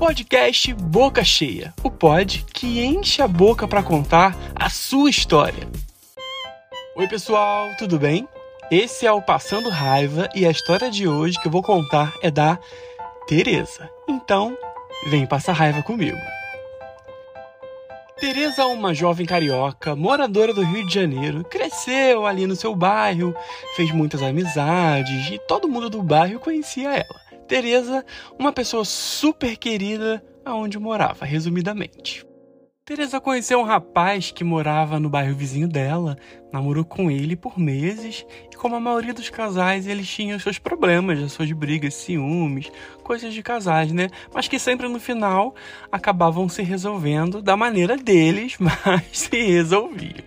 Podcast Boca Cheia, o pod que enche a boca para contar a sua história. Oi, pessoal, tudo bem? Esse é o Passando Raiva e a história de hoje que eu vou contar é da Teresa. Então, vem passar raiva comigo. Teresa é uma jovem carioca, moradora do Rio de Janeiro, cresceu ali no seu bairro, fez muitas amizades e todo mundo do bairro conhecia ela. Teresa, uma pessoa super querida aonde morava, resumidamente. Teresa conheceu um rapaz que morava no bairro vizinho dela, namorou com ele por meses, e como a maioria dos casais, eles tinham seus problemas, as suas brigas, ciúmes, coisas de casais, né? Mas que sempre no final acabavam se resolvendo da maneira deles, mas se resolviam.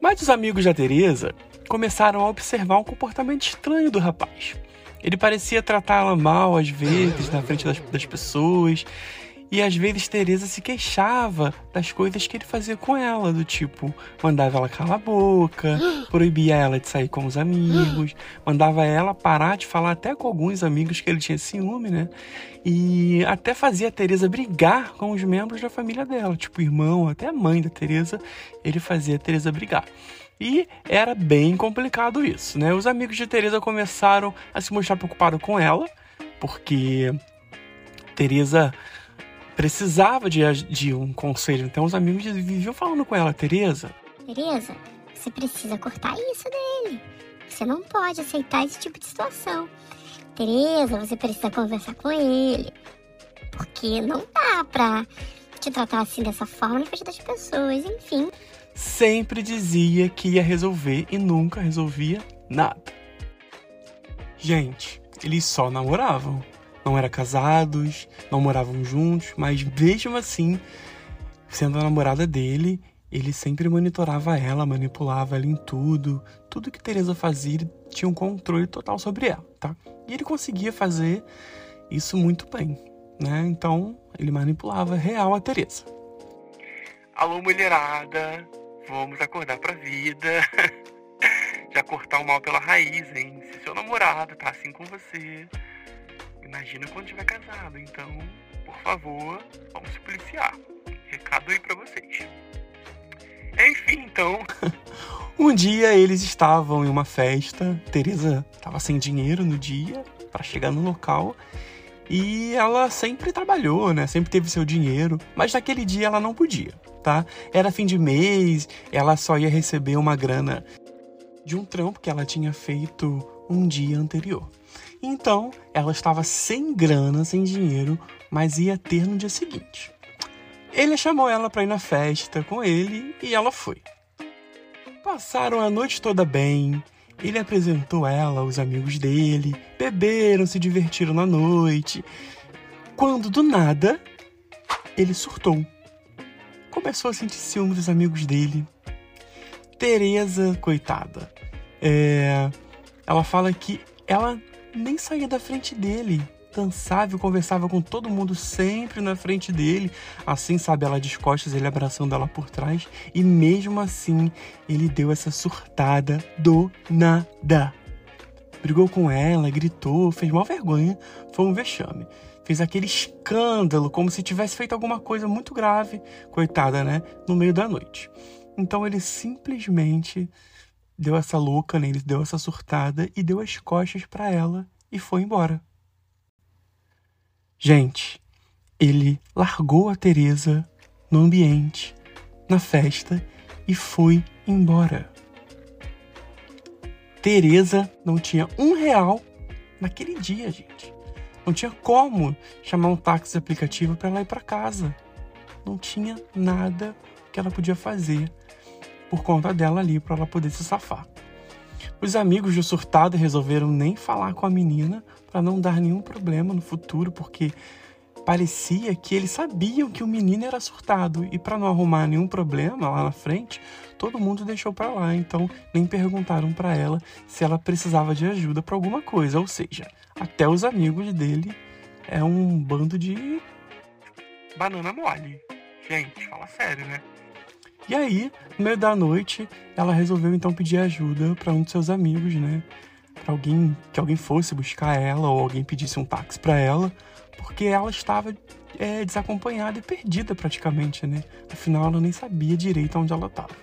Mas os amigos da Teresa começaram a observar um comportamento estranho do rapaz. Ele parecia tratá-la mal às vezes na frente das, das pessoas e às vezes Teresa se queixava das coisas que ele fazia com ela, do tipo, mandava ela calar a boca, proibia ela de sair com os amigos, mandava ela parar de falar até com alguns amigos que ele tinha ciúme, né? E até fazia a Teresa brigar com os membros da família dela, tipo irmão, até a mãe da Teresa, ele fazia a Teresa brigar. E era bem complicado isso, né? Os amigos de Teresa começaram a se mostrar preocupados com ela, porque Teresa precisava de, de um conselho. Então os amigos viviam falando com ela, Teresa. Teresa, você precisa cortar isso dele. Você não pode aceitar esse tipo de situação. Teresa, você precisa conversar com ele. Porque não dá pra te tratar assim dessa forma na frente das pessoas, enfim. Sempre dizia que ia resolver e nunca resolvia nada. Gente, eles só namoravam não eram casados, não moravam juntos, mas mesmo assim, sendo a namorada dele, ele sempre monitorava ela, manipulava ela em tudo. Tudo que Teresa fazia, ele tinha um controle total sobre ela, tá? E ele conseguia fazer isso muito bem, né? Então, ele manipulava real a Teresa. Alô, mulherada, vamos acordar pra vida. Já cortar o mal pela raiz, hein? Se seu namorado tá assim com você, Imagina quando tiver casado, então, por favor, vamos se policiar. Recado aí para vocês. Enfim, então. um dia eles estavam em uma festa, Teresa estava sem dinheiro no dia para chegar no local. E ela sempre trabalhou, né? Sempre teve seu dinheiro, mas naquele dia ela não podia, tá? Era fim de mês, ela só ia receber uma grana de um trampo que ela tinha feito um dia anterior. Então, ela estava sem grana, sem dinheiro, mas ia ter no dia seguinte. Ele chamou ela para ir na festa com ele e ela foi. Passaram a noite toda bem. Ele apresentou ela aos amigos dele, beberam, se divertiram na noite. Quando do nada, ele surtou. Começou a sentir ciúme dos amigos dele. Teresa, coitada. É, ela fala que ela nem saía da frente dele. E conversava com todo mundo sempre na frente dele. Assim, sabe, ela de costas, ele abraçando ela por trás. E mesmo assim, ele deu essa surtada do nada. Brigou com ela, gritou, fez mal vergonha. Foi um vexame. Fez aquele escândalo, como se tivesse feito alguma coisa muito grave, coitada, né? No meio da noite. Então ele simplesmente deu essa louca, né? Ele deu essa surtada e deu as costas para ela e foi embora. Gente, ele largou a Teresa no ambiente, na festa e foi embora. Teresa não tinha um real naquele dia, gente. Não tinha como chamar um táxi aplicativo para ela ir para casa. Não tinha nada que ela podia fazer por conta dela ali para ela poder se safar. Os amigos do surtado resolveram nem falar com a menina para não dar nenhum problema no futuro, porque parecia que eles sabiam que o menino era surtado e para não arrumar nenhum problema lá na frente, todo mundo deixou para lá, então nem perguntaram para ela se ela precisava de ajuda para alguma coisa, ou seja, até os amigos dele é um bando de banana mole. Gente, fala sério, né? E aí, no meio da noite, ela resolveu então pedir ajuda para um de seus amigos, né? Para alguém que alguém fosse buscar ela ou alguém pedisse um táxi para ela, porque ela estava é, desacompanhada e perdida praticamente, né? Afinal, ela nem sabia direito onde ela estava.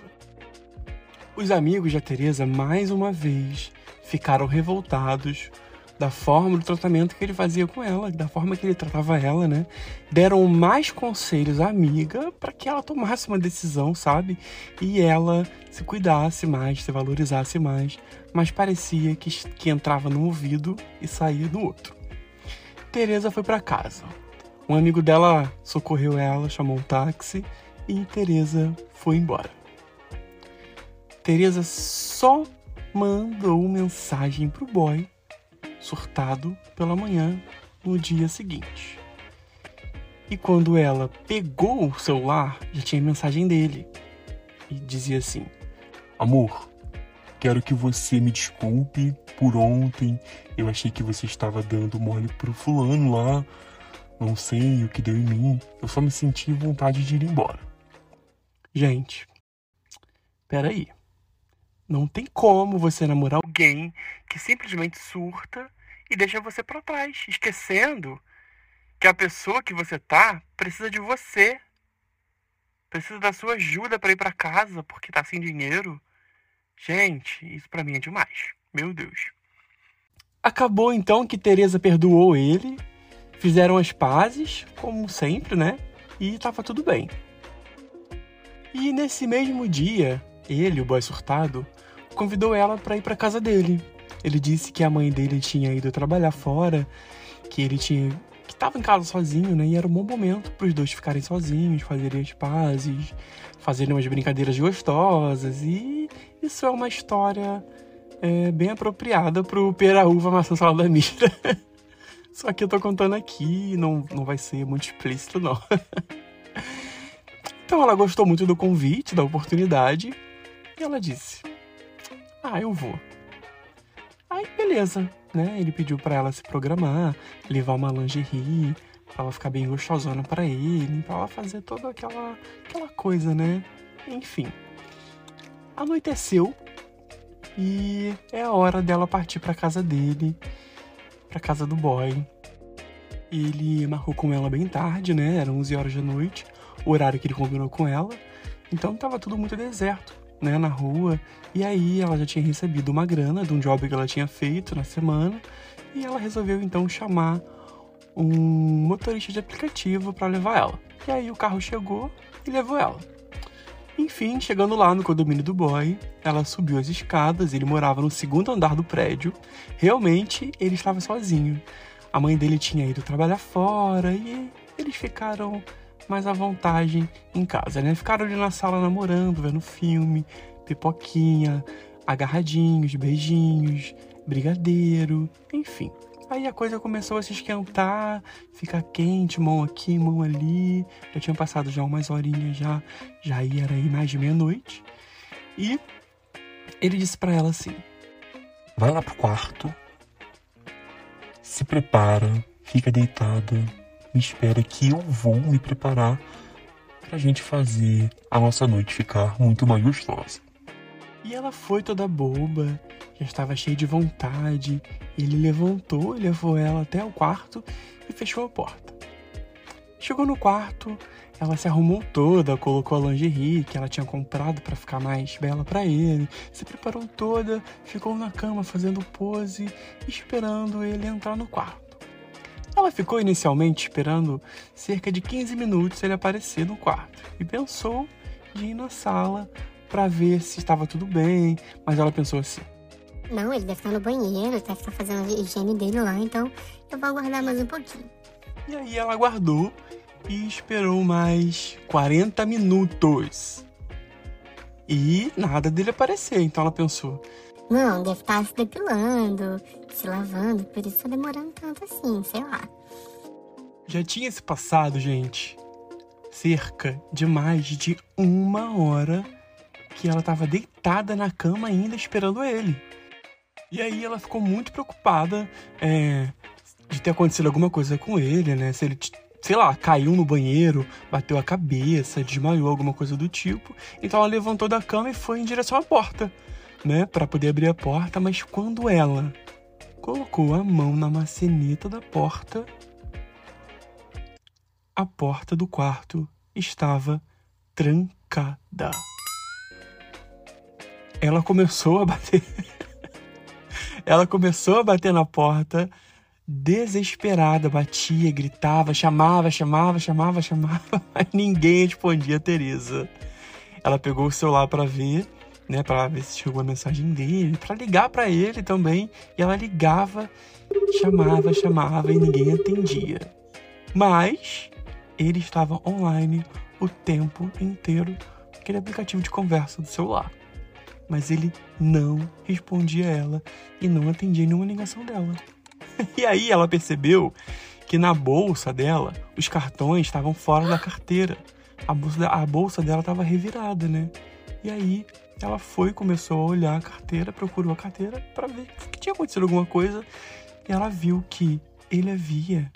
Os amigos da Teresa, mais uma vez, ficaram revoltados da forma do tratamento que ele fazia com ela, da forma que ele tratava ela, né? Deram mais conselhos à amiga para que ela tomasse uma decisão, sabe? E ela se cuidasse mais, se valorizasse mais, mas parecia que, que entrava num ouvido e saía no outro. Teresa foi para casa. Um amigo dela socorreu ela, chamou um táxi e Teresa foi embora. Teresa só mandou mensagem pro boy surtado pela manhã no dia seguinte. E quando ela pegou o celular, já tinha mensagem dele. E dizia assim: Amor, quero que você me desculpe por ontem. Eu achei que você estava dando mole pro fulano lá. Não sei o que deu em mim. Eu só me senti vontade de ir embora. Gente, peraí. Não tem como você namorar alguém que simplesmente surta e deixa você para trás, esquecendo que a pessoa que você tá precisa de você. Precisa da sua ajuda para ir para casa porque tá sem dinheiro. Gente, isso para mim é demais. Meu Deus. Acabou então que Teresa perdoou ele, fizeram as pazes, como sempre, né? E tava tudo bem. E nesse mesmo dia, ele, o boy surtado, convidou ela para ir para casa dele. Ele disse que a mãe dele tinha ido trabalhar fora, que ele tinha que estava em casa sozinho, né? E era um bom momento para os dois ficarem sozinhos, fazerem as pazes, fazerem umas brincadeiras gostosas. E isso é uma história é, bem apropriada pro Peraúva Maçã Salada Mira. Só que eu tô contando aqui, não, não vai ser muito explícito, não. então ela gostou muito do convite, da oportunidade, e ela disse: ah, eu vou. Aí, beleza, né? Ele pediu para ela se programar, levar uma lingerie, pra ela ficar bem gostosona para ele, pra ela fazer toda aquela, aquela coisa, né? Enfim. Anoiteceu e é a hora dela partir para casa dele, para casa do boy. Ele marcou com ela bem tarde, né? Eram 11 horas da noite, o horário que ele combinou com ela. Então tava tudo muito deserto né, na rua. E aí ela já tinha recebido uma grana de um job que ela tinha feito na semana. E ela resolveu então chamar um motorista de aplicativo para levar ela. E aí o carro chegou e levou ela. Enfim, chegando lá no condomínio do boy, ela subiu as escadas, ele morava no segundo andar do prédio. Realmente, ele estava sozinho. A mãe dele tinha ido trabalhar fora e eles ficaram mais à vontade em casa, né? Ficaram ali na sala namorando, vendo filme, pipoquinha, agarradinhos, beijinhos, brigadeiro, enfim. Aí a coisa começou a se esquentar, ficar quente, mão aqui, mão ali. Já tinha passado já umas horinhas já, já ia era aí mais de meia-noite. E ele disse para ela assim: Vai lá pro quarto, se prepara, fica deitada, me espera que eu vou me preparar pra gente fazer a nossa noite ficar muito mais gostosa. E ela foi toda boba, já estava cheia de vontade. Ele levantou, levou ela até o quarto e fechou a porta. Chegou no quarto, ela se arrumou toda, colocou a lingerie que ela tinha comprado para ficar mais bela para ele, se preparou toda, ficou na cama fazendo pose, esperando ele entrar no quarto. Ela ficou inicialmente esperando cerca de 15 minutos ele aparecer no quarto e pensou de ir na sala para ver se estava tudo bem, mas ela pensou assim: Não, ele deve estar no banheiro, deve estar fazendo a higiene dele lá, então eu vou aguardar mais um pouquinho. E aí ela aguardou e esperou mais 40 minutos. E nada dele aparecer, então ela pensou: não, deve estar se depilando, se lavando, por isso tá demorando tanto assim, sei lá. Já tinha se passado, gente, cerca de mais de uma hora que ela estava deitada na cama ainda esperando ele. E aí ela ficou muito preocupada é, de ter acontecido alguma coisa com ele, né? Se ele, sei lá, caiu no banheiro, bateu a cabeça, desmaiou, alguma coisa do tipo. Então ela levantou da cama e foi em direção à porta né, para poder abrir a porta, mas quando ela colocou a mão na maçaneta da porta, a porta do quarto estava trancada. Ela começou a bater. Ela começou a bater na porta, desesperada, batia, gritava, chamava, chamava, chamava, chamava, mas ninguém respondia a Teresa. Ela pegou o celular para ver, né, para ver se chegou a mensagem dele, para ligar para ele também, e ela ligava, chamava, chamava e ninguém atendia. Mas ele estava online o tempo inteiro, aquele aplicativo de conversa do celular. Mas ele não respondia a ela e não atendia nenhuma ligação dela. E aí ela percebeu que na bolsa dela os cartões estavam fora da carteira. A bolsa, a bolsa dela estava revirada, né? E aí ela foi, começou a olhar a carteira, procurou a carteira para ver que tinha acontecido alguma coisa. E ela viu que ele havia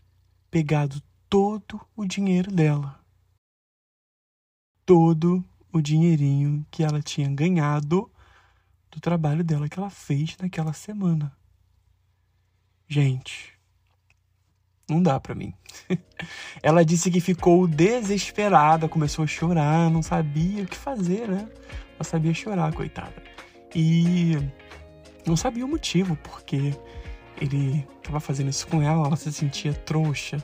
pegado todo o dinheiro dela. Todo o dinheirinho que ela tinha ganhado do trabalho dela que ela fez naquela semana. Gente, não dá para mim. ela disse que ficou desesperada, começou a chorar, não sabia o que fazer, né? Ela sabia chorar, coitada. E não sabia o motivo, porque ele estava fazendo isso com ela, ela se sentia trouxa,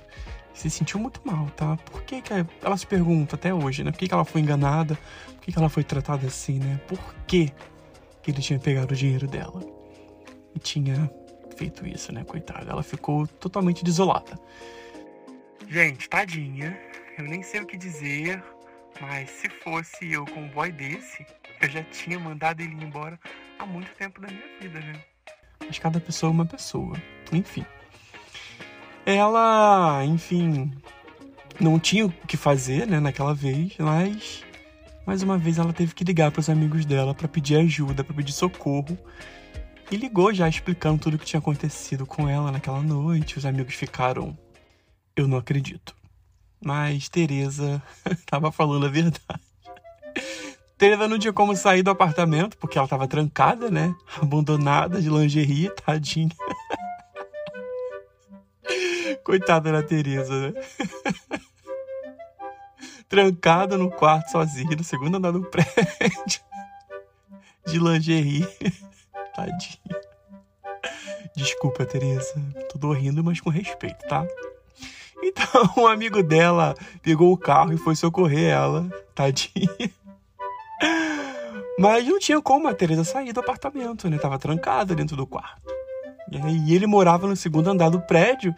se sentiu muito mal, tá? Por que, que ela se pergunta até hoje, né? Por que, que ela foi enganada? Por que, que ela foi tratada assim, né? Por que, que ele tinha pegado o dinheiro dela? E tinha feito isso, né? Coitada. Ela ficou totalmente desolada. Gente, tadinha. Eu nem sei o que dizer, mas se fosse eu com um boy desse, eu já tinha mandado ele embora há muito tempo da minha vida, né? Mas cada pessoa é uma pessoa. Enfim. Ela, enfim, não tinha o que fazer, né, naquela vez, mas mais uma vez ela teve que ligar para os amigos dela para pedir ajuda, para pedir socorro e ligou já explicando tudo o que tinha acontecido com ela naquela noite. Os amigos ficaram. Eu não acredito. Mas Teresa estava falando a verdade. Teresa não tinha como sair do apartamento, porque ela estava trancada, né? Abandonada de lingerie, tadinha. Coitada da Teresa, né? Trancada no quarto sozinha, no segundo andar do prédio. De lingerie. Tadinha. Desculpa, Teresa. Tô rindo, mas com respeito, tá? Então, um amigo dela pegou o carro e foi socorrer ela. Tadinha. Mas não tinha como a Teresa sair do apartamento, né? Tava trancada dentro do quarto. E ele morava no segundo andar do prédio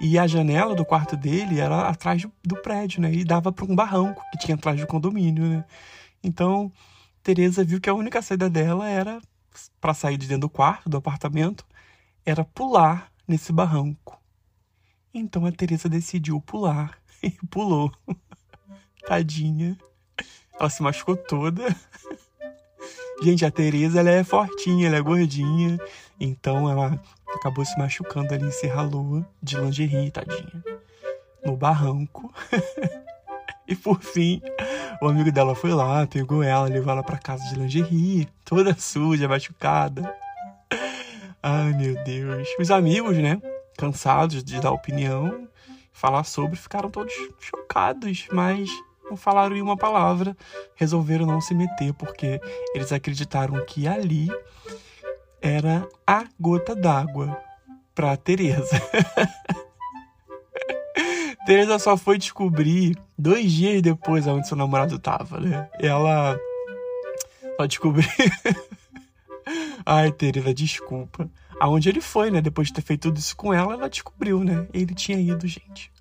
e a janela do quarto dele era atrás do prédio, né? E dava para um barranco que tinha atrás do condomínio, né? Então, Teresa viu que a única saída dela era para sair de dentro do quarto, do apartamento, era pular nesse barranco. Então a Teresa decidiu pular e pulou. Tadinha. Ela se machucou toda. Gente, a Teresa ela é fortinha, ela é gordinha, então ela acabou se machucando ali, se ralou de lingerie, tadinha, no barranco. e por fim, o amigo dela foi lá, pegou ela, levou ela para casa de lingerie, toda suja, machucada. Ai, meu Deus. Os amigos, né, cansados de dar opinião, falar sobre, ficaram todos chocados, mas não falaram em uma palavra, resolveram não se meter porque eles acreditaram que ali era a gota d'água para Teresa. Teresa só foi descobrir dois dias depois onde seu namorado tava, né? Ela só descobriu. Ai, Teresa, desculpa. Aonde ele foi, né? Depois de ter feito tudo isso com ela, ela descobriu, né? Ele tinha ido, gente,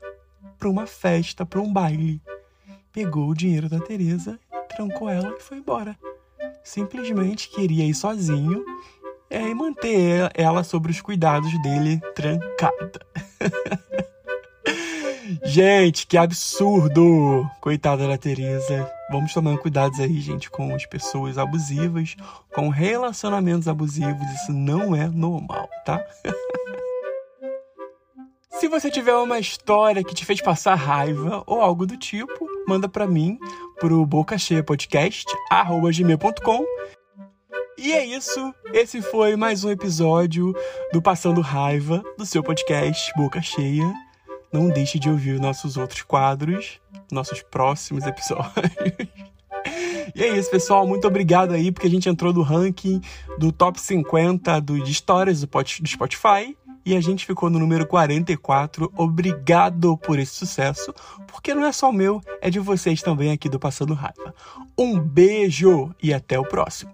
pra uma festa, pra um baile. Pegou o dinheiro da Teresa, trancou ela e foi embora. Simplesmente queria ir sozinho é, e manter ela sobre os cuidados dele trancada. Gente, que absurdo! Coitada da Teresa. Vamos tomar cuidados aí, gente, com as pessoas abusivas, com relacionamentos abusivos. Isso não é normal, tá? Se você tiver uma história que te fez passar raiva ou algo do tipo, manda para mim pro bocacheiapodcast@gmail.com. E é isso. Esse foi mais um episódio do Passando Raiva do seu podcast Boca Cheia. Não deixe de ouvir nossos outros quadros, nossos próximos episódios. E é isso, pessoal. Muito obrigado aí, porque a gente entrou do ranking do top 50 do, de histórias do, do Spotify e a gente ficou no número 44. Obrigado por esse sucesso, porque não é só o meu, é de vocês também aqui do Passando Raiva. Um beijo e até o próximo.